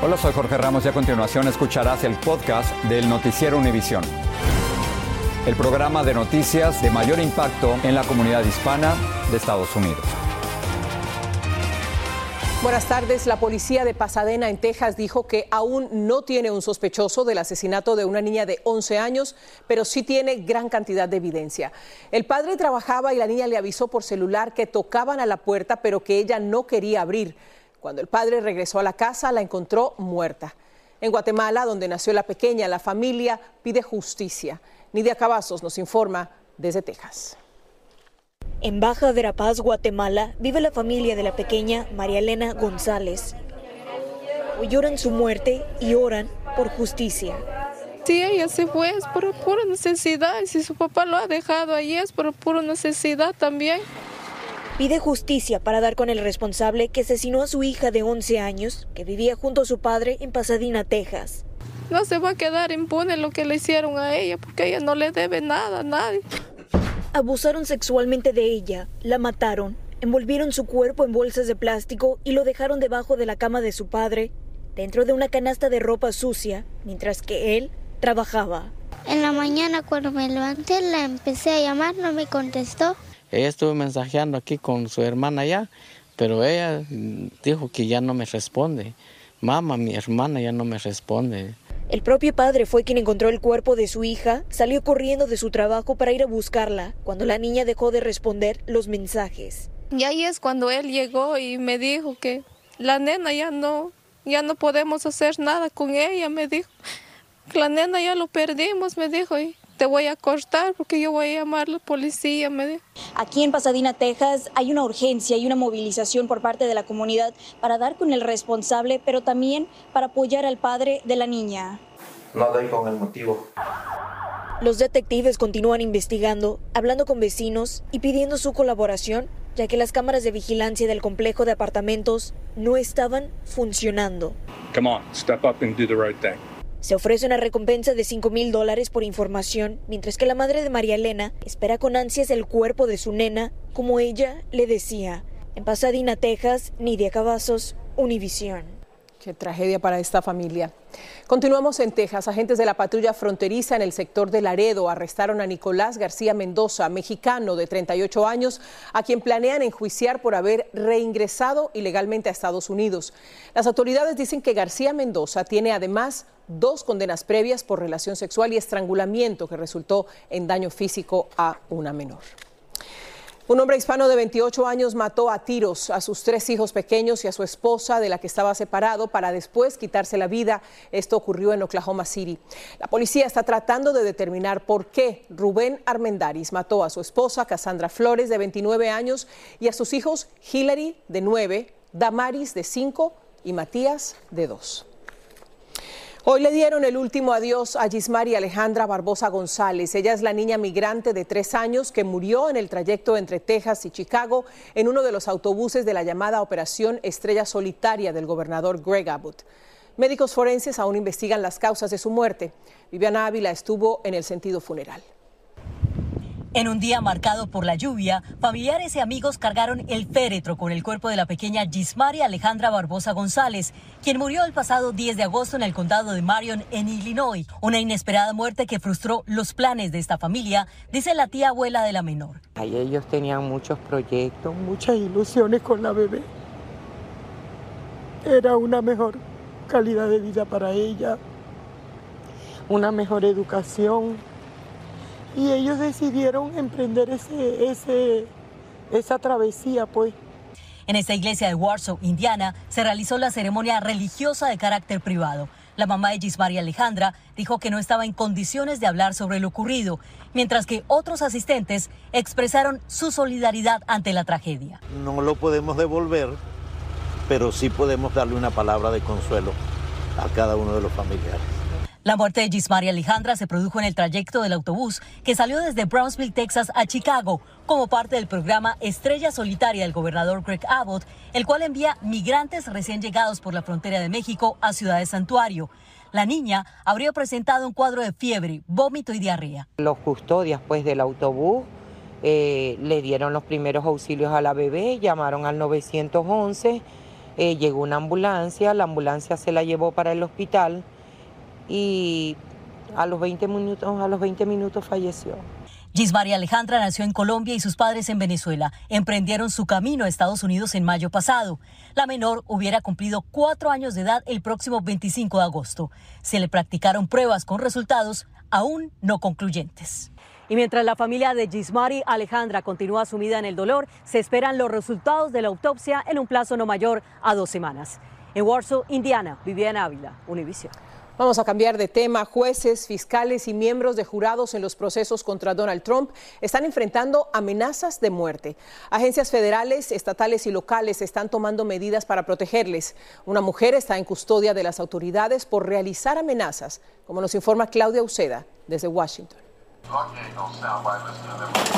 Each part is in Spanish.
Hola, soy Jorge Ramos y a continuación escucharás el podcast del Noticiero Univisión. El programa de noticias de mayor impacto en la comunidad hispana de Estados Unidos. Buenas tardes. La policía de Pasadena, en Texas, dijo que aún no tiene un sospechoso del asesinato de una niña de 11 años, pero sí tiene gran cantidad de evidencia. El padre trabajaba y la niña le avisó por celular que tocaban a la puerta, pero que ella no quería abrir. Cuando el padre regresó a la casa, la encontró muerta. En Guatemala, donde nació la pequeña, la familia pide justicia. Nidia Cavazos nos informa desde Texas. En Baja Verapaz, Guatemala, vive la familia de la pequeña María Elena González. Hoy lloran su muerte y oran por justicia. Sí, ella se fue, es por pura necesidad. Si su papá lo ha dejado ahí, es por pura necesidad también. Pide justicia para dar con el responsable que asesinó a su hija de 11 años, que vivía junto a su padre en Pasadena, Texas. No se va a quedar impune lo que le hicieron a ella, porque ella no le debe nada a nadie. Abusaron sexualmente de ella, la mataron, envolvieron su cuerpo en bolsas de plástico y lo dejaron debajo de la cama de su padre, dentro de una canasta de ropa sucia, mientras que él trabajaba. En la mañana cuando me levanté la empecé a llamar, no me contestó. Ella estuvo mensajeando aquí con su hermana ya, pero ella dijo que ya no me responde. Mamá, mi hermana ya no me responde. El propio padre fue quien encontró el cuerpo de su hija, salió corriendo de su trabajo para ir a buscarla, cuando la niña dejó de responder los mensajes. Y ahí es cuando él llegó y me dijo que la nena ya no, ya no podemos hacer nada con ella, me dijo. La nena ya lo perdimos, me dijo, y te voy a cortar porque yo voy a llamar a la policía, me. Aquí en Pasadena, Texas, hay una urgencia y una movilización por parte de la comunidad para dar con el responsable, pero también para apoyar al padre de la niña. No doy con el motivo. Los detectives continúan investigando, hablando con vecinos y pidiendo su colaboración, ya que las cámaras de vigilancia del complejo de apartamentos no estaban funcionando. Come on, step up and do the right thing. Se ofrece una recompensa de 5 mil dólares por información, mientras que la madre de María Elena espera con ansias el cuerpo de su nena, como ella le decía. En Pasadena, Texas, Nidia Cavazos, Univisión. Tragedia para esta familia. Continuamos en Texas. Agentes de la patrulla fronteriza en el sector de Laredo arrestaron a Nicolás García Mendoza, mexicano de 38 años, a quien planean enjuiciar por haber reingresado ilegalmente a Estados Unidos. Las autoridades dicen que García Mendoza tiene además dos condenas previas por relación sexual y estrangulamiento que resultó en daño físico a una menor. Un hombre hispano de 28 años mató a tiros a sus tres hijos pequeños y a su esposa de la que estaba separado para después quitarse la vida. Esto ocurrió en Oklahoma City. La policía está tratando de determinar por qué Rubén Armendaris mató a su esposa Cassandra Flores de 29 años y a sus hijos Hillary de 9, Damaris de 5 y Matías de 2. Hoy le dieron el último adiós a Gismari Alejandra Barbosa González. Ella es la niña migrante de tres años que murió en el trayecto entre Texas y Chicago en uno de los autobuses de la llamada Operación Estrella Solitaria del gobernador Greg Abbott. Médicos forenses aún investigan las causas de su muerte. Viviana Ávila estuvo en el sentido funeral. En un día marcado por la lluvia, familiares y amigos cargaron el féretro con el cuerpo de la pequeña Gismari Alejandra Barbosa González, quien murió el pasado 10 de agosto en el condado de Marion, en Illinois. Una inesperada muerte que frustró los planes de esta familia, dice la tía abuela de la menor. ellos tenían muchos proyectos, muchas ilusiones con la bebé. Era una mejor calidad de vida para ella, una mejor educación y ellos decidieron emprender ese, ese, esa travesía, pues. En esta iglesia de Warsaw, Indiana, se realizó la ceremonia religiosa de carácter privado. La mamá de Gismaria Alejandra dijo que no estaba en condiciones de hablar sobre lo ocurrido, mientras que otros asistentes expresaron su solidaridad ante la tragedia. No lo podemos devolver, pero sí podemos darle una palabra de consuelo a cada uno de los familiares. La muerte de Gismaria Alejandra se produjo en el trayecto del autobús que salió desde Brownsville, Texas a Chicago, como parte del programa Estrella Solitaria del gobernador Greg Abbott, el cual envía migrantes recién llegados por la frontera de México a Ciudad de Santuario. La niña habría presentado un cuadro de fiebre, vómito y diarrea. Los custodias pues, del autobús eh, le dieron los primeros auxilios a la bebé, llamaron al 911, eh, llegó una ambulancia, la ambulancia se la llevó para el hospital y a los 20 minutos, a los 20 minutos falleció. Gismaria Alejandra nació en Colombia y sus padres en Venezuela. Emprendieron su camino a Estados Unidos en mayo pasado. La menor hubiera cumplido cuatro años de edad el próximo 25 de agosto. Se le practicaron pruebas con resultados aún no concluyentes. Y mientras la familia de Gismari Alejandra continúa sumida en el dolor, se esperan los resultados de la autopsia en un plazo no mayor a dos semanas. En Warsaw, Indiana, Viviana Ávila, Univision. Vamos a cambiar de tema. Jueces, fiscales y miembros de jurados en los procesos contra Donald Trump están enfrentando amenazas de muerte. Agencias federales, estatales y locales están tomando medidas para protegerles. Una mujer está en custodia de las autoridades por realizar amenazas, como nos informa Claudia Uceda desde Washington.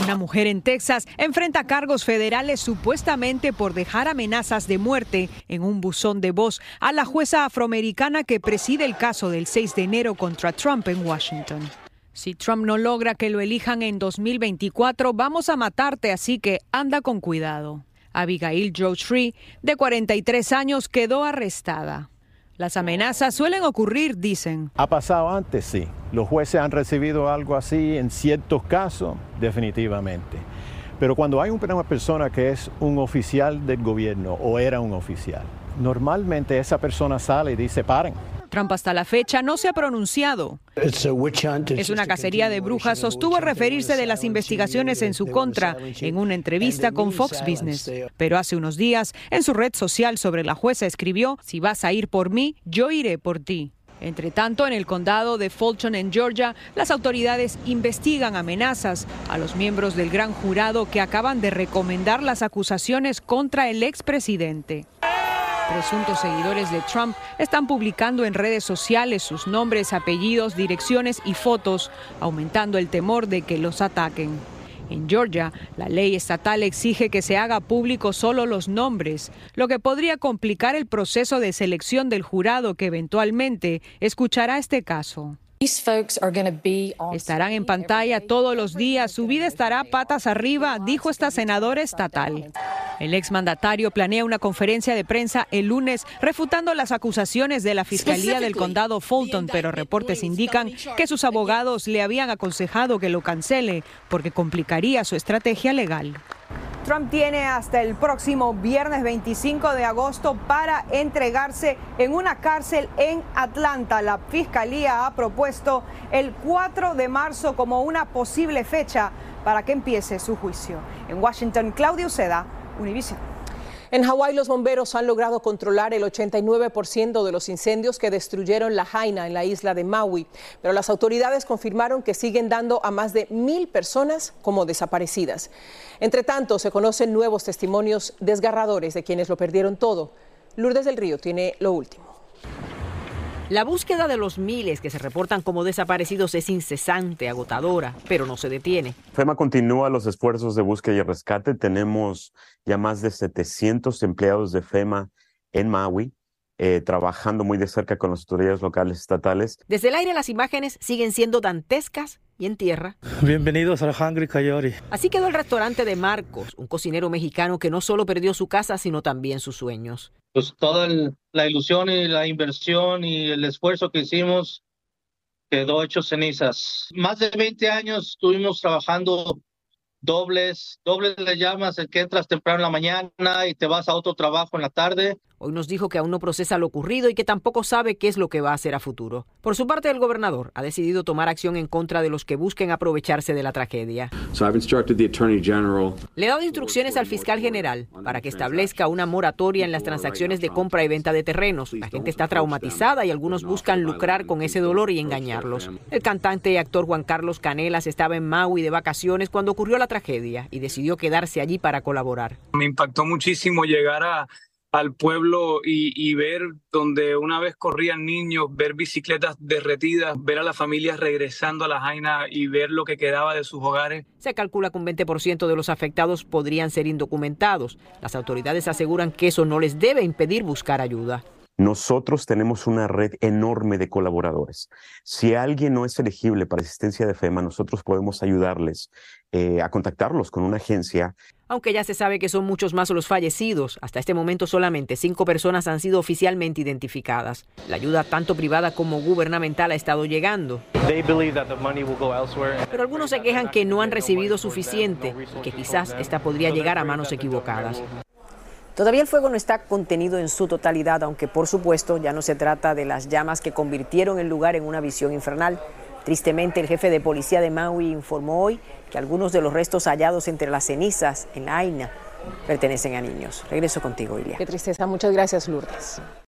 Una mujer en Texas enfrenta cargos federales supuestamente por dejar amenazas de muerte en un buzón de voz a la jueza afroamericana que preside el caso del 6 de enero contra Trump en Washington. Si Trump no logra que lo elijan en 2024, vamos a matarte, así que anda con cuidado. Abigail Joe Tree, de 43 años, quedó arrestada. Las amenazas suelen ocurrir, dicen. Ha pasado antes, sí. Los jueces han recibido algo así en ciertos casos, definitivamente. Pero cuando hay una persona que es un oficial del gobierno o era un oficial, normalmente esa persona sale y dice, paren, Trump hasta la fecha no se ha pronunciado. Es una cacería de brujas, sostuvo referirse de las investigaciones en su contra en una entrevista con Fox Business. Pero hace unos días, en su red social sobre la jueza escribió, si vas a ir por mí, yo iré por ti. Entre tanto, en el condado de Fulton, en Georgia, las autoridades investigan amenazas a los miembros del gran jurado que acaban de recomendar las acusaciones contra el expresidente. Presuntos seguidores de Trump están publicando en redes sociales sus nombres, apellidos, direcciones y fotos, aumentando el temor de que los ataquen. En Georgia, la ley estatal exige que se haga público solo los nombres, lo que podría complicar el proceso de selección del jurado que eventualmente escuchará este caso. Estarán en pantalla todos los días, su vida estará patas arriba, dijo esta senadora estatal. El exmandatario planea una conferencia de prensa el lunes refutando las acusaciones de la Fiscalía del Condado Fulton, pero reportes indican que sus abogados le habían aconsejado que lo cancele porque complicaría su estrategia legal. Trump tiene hasta el próximo viernes 25 de agosto para entregarse en una cárcel en Atlanta. La fiscalía ha propuesto el 4 de marzo como una posible fecha para que empiece su juicio. En Washington, Claudio Seda, Univision. En Hawái los bomberos han logrado controlar el 89% de los incendios que destruyeron la Jaina en la isla de Maui, pero las autoridades confirmaron que siguen dando a más de mil personas como desaparecidas. Entre tanto, se conocen nuevos testimonios desgarradores de quienes lo perdieron todo. Lourdes del Río tiene lo último. La búsqueda de los miles que se reportan como desaparecidos es incesante, agotadora, pero no se detiene. FEMA continúa los esfuerzos de búsqueda y rescate. Tenemos ya más de 700 empleados de FEMA en Maui. Eh, trabajando muy de cerca con las autoridades locales estatales. Desde el aire las imágenes siguen siendo dantescas y en tierra. Bienvenidos al Hungry Coyote. Así quedó el restaurante de Marcos, un cocinero mexicano que no solo perdió su casa, sino también sus sueños. Pues toda la ilusión y la inversión y el esfuerzo que hicimos quedó hecho cenizas. Más de 20 años estuvimos trabajando dobles, dobles le llamas el que entras temprano en la mañana y te vas a otro trabajo en la tarde. Hoy nos dijo que aún no procesa lo ocurrido y que tampoco sabe qué es lo que va a hacer a futuro. Por su parte, el gobernador ha decidido tomar acción en contra de los que busquen aprovecharse de la tragedia. Le ha dado instrucciones al fiscal general para que establezca una moratoria en las transacciones de compra y venta de terrenos. La gente está traumatizada y algunos buscan lucrar con ese dolor y engañarlos. El cantante y actor Juan Carlos Canelas estaba en Maui de vacaciones cuando ocurrió la tragedia y decidió quedarse allí para colaborar. Me impactó muchísimo llegar a al pueblo y, ver donde una vez corrían niños, ver bicicletas derretidas, ver a las familias regresando a la Jaina y ver lo que quedaba de sus hogares. Se calcula que un 20% de los afectados podrían ser indocumentados. Las autoridades aseguran que eso no les debe impedir buscar ayuda. Nosotros tenemos una red enorme de colaboradores. Si alguien no es elegible para asistencia de FEMA, nosotros podemos ayudarles eh, a contactarlos con una agencia. Aunque ya se sabe que son muchos más los fallecidos, hasta este momento solamente cinco personas han sido oficialmente identificadas. La ayuda tanto privada como gubernamental ha estado llegando. Pero algunos se quejan que no han recibido suficiente y que quizás esta podría llegar a manos equivocadas. Todavía el fuego no está contenido en su totalidad, aunque por supuesto ya no se trata de las llamas que convirtieron el lugar en una visión infernal. Tristemente, el jefe de policía de Maui informó hoy que algunos de los restos hallados entre las cenizas en la Aina pertenecen a niños. Regreso contigo, Ilia. Qué tristeza. Muchas gracias, Lourdes.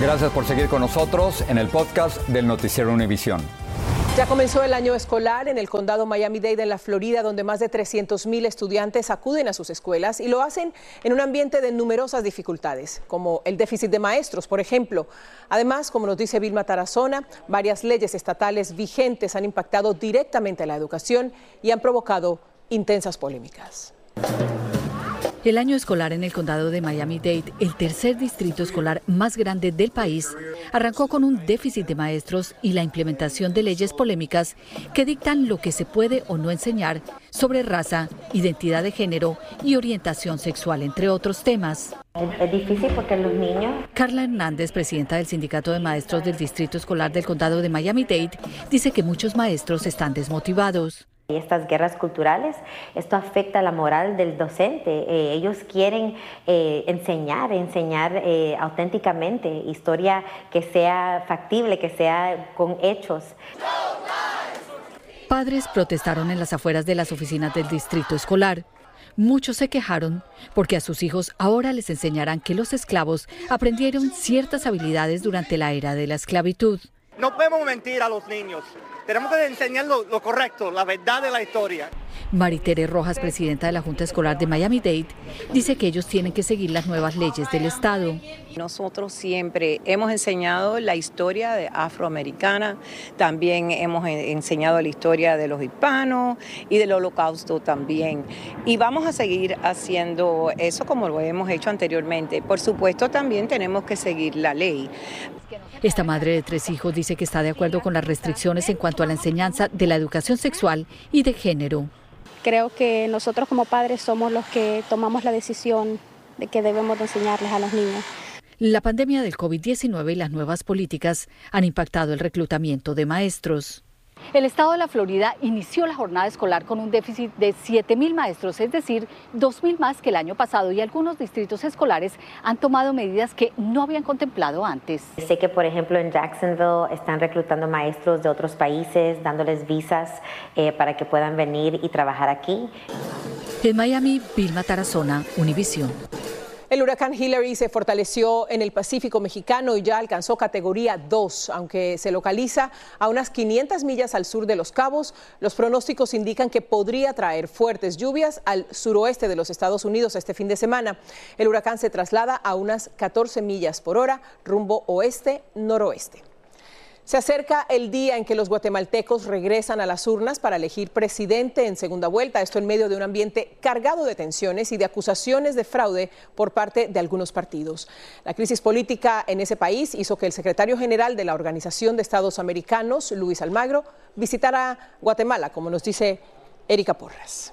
Gracias por seguir con nosotros en el podcast del Noticiero Univisión. Ya comenzó el año escolar en el condado Miami-Dade en la Florida, donde más de 300 mil estudiantes acuden a sus escuelas y lo hacen en un ambiente de numerosas dificultades, como el déficit de maestros, por ejemplo. Además, como nos dice Vilma Tarazona, varias leyes estatales vigentes han impactado directamente a la educación y han provocado intensas polémicas. El año escolar en el condado de Miami-Dade, el tercer distrito escolar más grande del país, arrancó con un déficit de maestros y la implementación de leyes polémicas que dictan lo que se puede o no enseñar sobre raza, identidad de género y orientación sexual, entre otros temas. Es difícil porque los niños... Carla Hernández, presidenta del Sindicato de Maestros del Distrito Escolar del Condado de Miami-Dade, dice que muchos maestros están desmotivados. Y estas guerras culturales, esto afecta la moral del docente. Eh, ellos quieren eh, enseñar, enseñar eh, auténticamente, historia que sea factible, que sea con hechos. Padres protestaron en las afueras de las oficinas del distrito escolar. Muchos se quejaron porque a sus hijos ahora les enseñarán que los esclavos aprendieron ciertas habilidades durante la era de la esclavitud. No podemos mentir a los niños. Tenemos que enseñar lo, correcto, la verdad de la historia. Maritere Rojas, presidenta de la Junta Escolar de Miami-Dade, dice que ellos tienen que seguir las nuevas leyes del Estado. Nosotros siempre hemos enseñado la historia de afroamericana, también hemos enseñado la historia de los hispanos y del holocausto también. Y vamos a seguir haciendo eso como lo hemos hecho anteriormente. Por supuesto, también tenemos que seguir la ley. Esta madre de tres hijos dice que está de acuerdo con las restricciones en cuanto a la enseñanza de la educación sexual y de género. Creo que nosotros como padres somos los que tomamos la decisión de que debemos enseñarles a los niños. La pandemia del COVID-19 y las nuevas políticas han impactado el reclutamiento de maestros. El estado de la Florida inició la jornada escolar con un déficit de 7.000 maestros, es decir, 2.000 más que el año pasado y algunos distritos escolares han tomado medidas que no habían contemplado antes. Sé que, por ejemplo, en Jacksonville están reclutando maestros de otros países, dándoles visas eh, para que puedan venir y trabajar aquí. En Miami, Vilma Tarazona, Univisión. El huracán Hillary se fortaleció en el Pacífico mexicano y ya alcanzó categoría 2, aunque se localiza a unas 500 millas al sur de Los Cabos. Los pronósticos indican que podría traer fuertes lluvias al suroeste de los Estados Unidos este fin de semana. El huracán se traslada a unas 14 millas por hora rumbo oeste-noroeste. Se acerca el día en que los guatemaltecos regresan a las urnas para elegir presidente en segunda vuelta, esto en medio de un ambiente cargado de tensiones y de acusaciones de fraude por parte de algunos partidos. La crisis política en ese país hizo que el secretario general de la Organización de Estados Americanos, Luis Almagro, visitara Guatemala, como nos dice Erika Porras.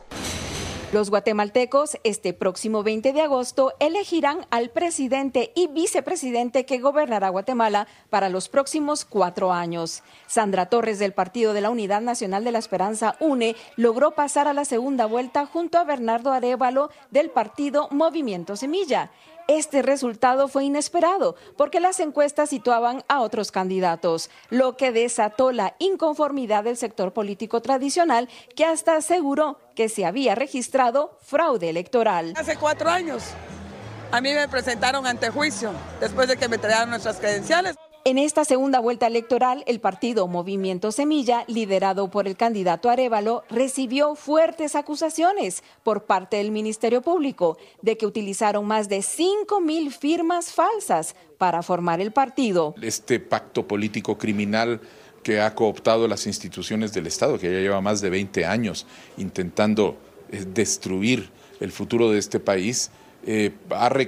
Los guatemaltecos este próximo 20 de agosto elegirán al presidente y vicepresidente que gobernará Guatemala para los próximos cuatro años. Sandra Torres del Partido de la Unidad Nacional de la Esperanza UNE logró pasar a la segunda vuelta junto a Bernardo Arevalo del partido Movimiento Semilla. Este resultado fue inesperado porque las encuestas situaban a otros candidatos, lo que desató la inconformidad del sector político tradicional que hasta aseguró que se había registrado fraude electoral. Hace cuatro años a mí me presentaron ante juicio después de que me trajeron nuestras credenciales. En esta segunda vuelta electoral, el partido Movimiento Semilla, liderado por el candidato Arevalo, recibió fuertes acusaciones por parte del Ministerio Público de que utilizaron más de 5 mil firmas falsas para formar el partido. Este pacto político criminal que ha cooptado las instituciones del Estado, que ya lleva más de 20 años intentando eh, destruir el futuro de este país, eh,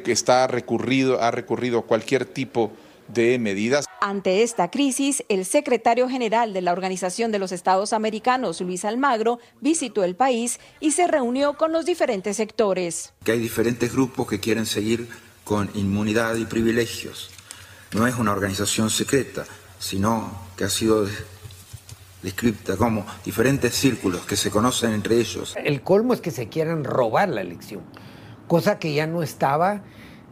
está recurrido, ha recurrido a cualquier tipo de medidas. Ante esta crisis, el secretario general de la Organización de los Estados Americanos, Luis Almagro, visitó el país y se reunió con los diferentes sectores. Que hay diferentes grupos que quieren seguir con inmunidad y privilegios. No es una organización secreta, sino que ha sido descrita como diferentes círculos que se conocen entre ellos. El colmo es que se quieran robar la elección, cosa que ya no estaba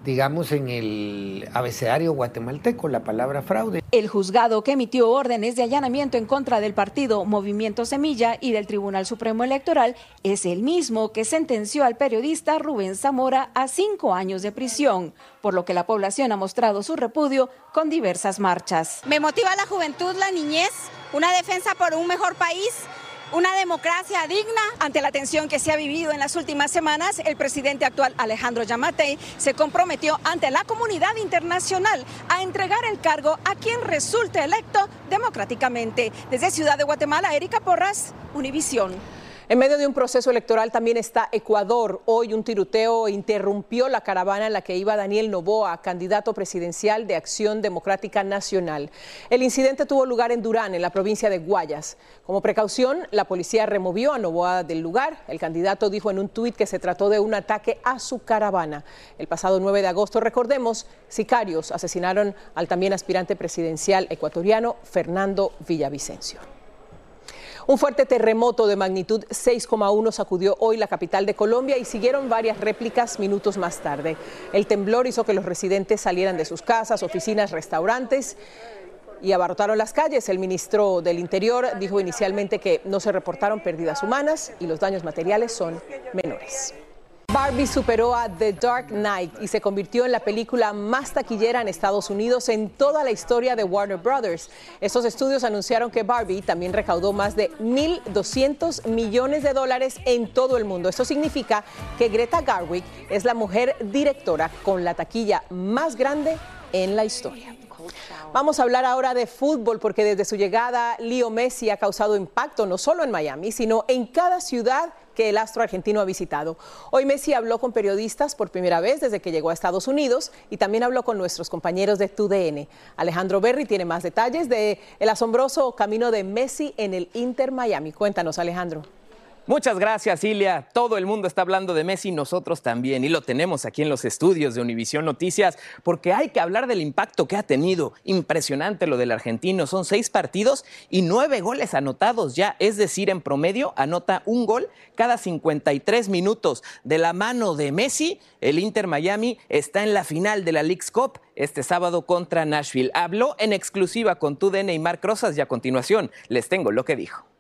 digamos, en el abecedario guatemalteco, la palabra fraude. El juzgado que emitió órdenes de allanamiento en contra del partido Movimiento Semilla y del Tribunal Supremo Electoral es el mismo que sentenció al periodista Rubén Zamora a cinco años de prisión, por lo que la población ha mostrado su repudio con diversas marchas. Me motiva la juventud, la niñez, una defensa por un mejor país una democracia digna. Ante la tensión que se ha vivido en las últimas semanas, el presidente actual Alejandro Yamatei se comprometió ante la comunidad internacional a entregar el cargo a quien resulte electo democráticamente. Desde Ciudad de Guatemala, Erika Porras, Univisión. En medio de un proceso electoral también está Ecuador. Hoy un tiroteo interrumpió la caravana en la que iba Daniel Novoa, candidato presidencial de Acción Democrática Nacional. El incidente tuvo lugar en Durán, en la provincia de Guayas. Como precaución, la policía removió a Novoa del lugar. El candidato dijo en un tuit que se trató de un ataque a su caravana. El pasado 9 de agosto, recordemos, sicarios asesinaron al también aspirante presidencial ecuatoriano Fernando Villavicencio. Un fuerte terremoto de magnitud 6,1 sacudió hoy la capital de Colombia y siguieron varias réplicas minutos más tarde. El temblor hizo que los residentes salieran de sus casas, oficinas, restaurantes y abarrotaron las calles. El ministro del Interior dijo inicialmente que no se reportaron pérdidas humanas y los daños materiales son menores. Barbie superó a The Dark Knight y se convirtió en la película más taquillera en Estados Unidos en toda la historia de Warner Brothers. Estos estudios anunciaron que Barbie también recaudó más de 1.200 millones de dólares en todo el mundo. Esto significa que Greta Garwick es la mujer directora con la taquilla más grande en la historia. Vamos a hablar ahora de fútbol porque desde su llegada Leo Messi ha causado impacto no solo en Miami, sino en cada ciudad que el astro argentino ha visitado. Hoy Messi habló con periodistas por primera vez desde que llegó a Estados Unidos y también habló con nuestros compañeros de TUDN. Alejandro Berry tiene más detalles de el asombroso camino de Messi en el Inter Miami. Cuéntanos, Alejandro. Muchas gracias, Ilia. Todo el mundo está hablando de Messi, nosotros también, y lo tenemos aquí en los estudios de Univisión Noticias, porque hay que hablar del impacto que ha tenido. Impresionante lo del argentino. Son seis partidos y nueve goles anotados ya, es decir, en promedio anota un gol cada 53 minutos. De la mano de Messi, el Inter Miami está en la final de la League's Cup este sábado contra Nashville. Habló en exclusiva con TUDN y Marc Rosas y a continuación les tengo lo que dijo.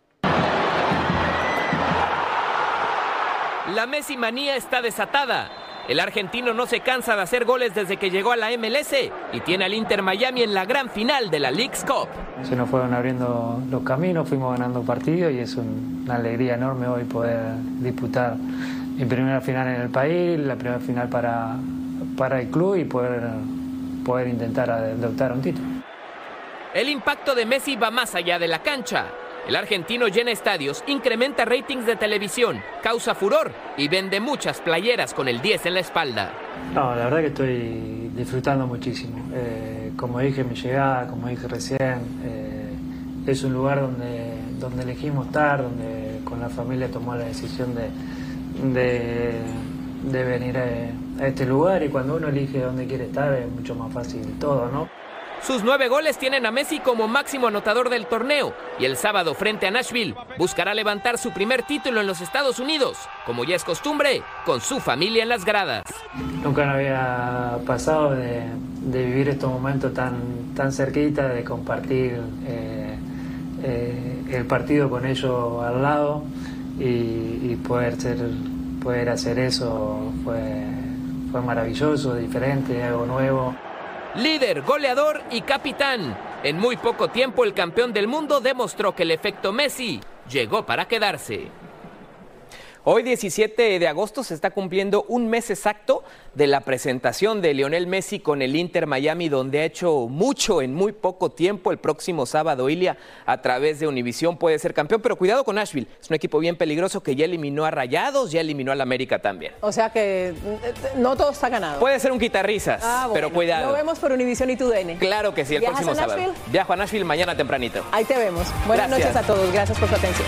La Messi manía está desatada. El argentino no se cansa de hacer goles desde que llegó a la MLS y tiene al Inter Miami en la gran final de la League's Cup. Se nos fueron abriendo los caminos, fuimos ganando partidos y es una alegría enorme hoy poder disputar mi primera final en el país, la primera final para, para el club y poder, poder intentar adoptar un título. El impacto de Messi va más allá de la cancha. El argentino llena estadios, incrementa ratings de televisión, causa furor y vende muchas playeras con el 10 en la espalda. No, la verdad que estoy disfrutando muchísimo. Eh, como dije mi llegada, como dije recién, eh, es un lugar donde, donde elegimos estar, donde con la familia tomó la decisión de, de, venir a este lugar y cuando uno elige dónde quiere estar es mucho más fácil todo, ¿no? Sus nueve goles tienen a Messi como máximo anotador del torneo y el sábado frente a Nashville buscará levantar su primer título en los Estados Unidos, como ya es costumbre, con su familia en las gradas. Nunca me había pasado de, vivir estos momentos tan, tan cerquita, de compartir eh, eh, el partido con ellos al lado y, poder, ser, poder hacer eso fue, fue maravilloso, diferente, algo nuevo líder, goleador y capitán. En muy poco tiempo el campeón del mundo demostró que el efecto Messi llegó para quedarse. Hoy 17 de agosto se está cumpliendo un mes exacto de la presentación de Lionel Messi con el Inter Miami, donde ha hecho mucho en muy poco tiempo. El próximo sábado, Ilia, a través de Univisión puede ser campeón, pero cuidado con Nashville. Es un equipo bien peligroso que ya eliminó a Rayados, ya eliminó al América también. O sea que no todo está ganado. Puede ser un guitarrizas, ah, pero cuidado. Lo vemos por Univisión y TUDN. Claro que sí, el próximo sábado. Viajo a Nashville mañana tempranito. Ahí te vemos. Buenas noches a todos. Gracias por su atención.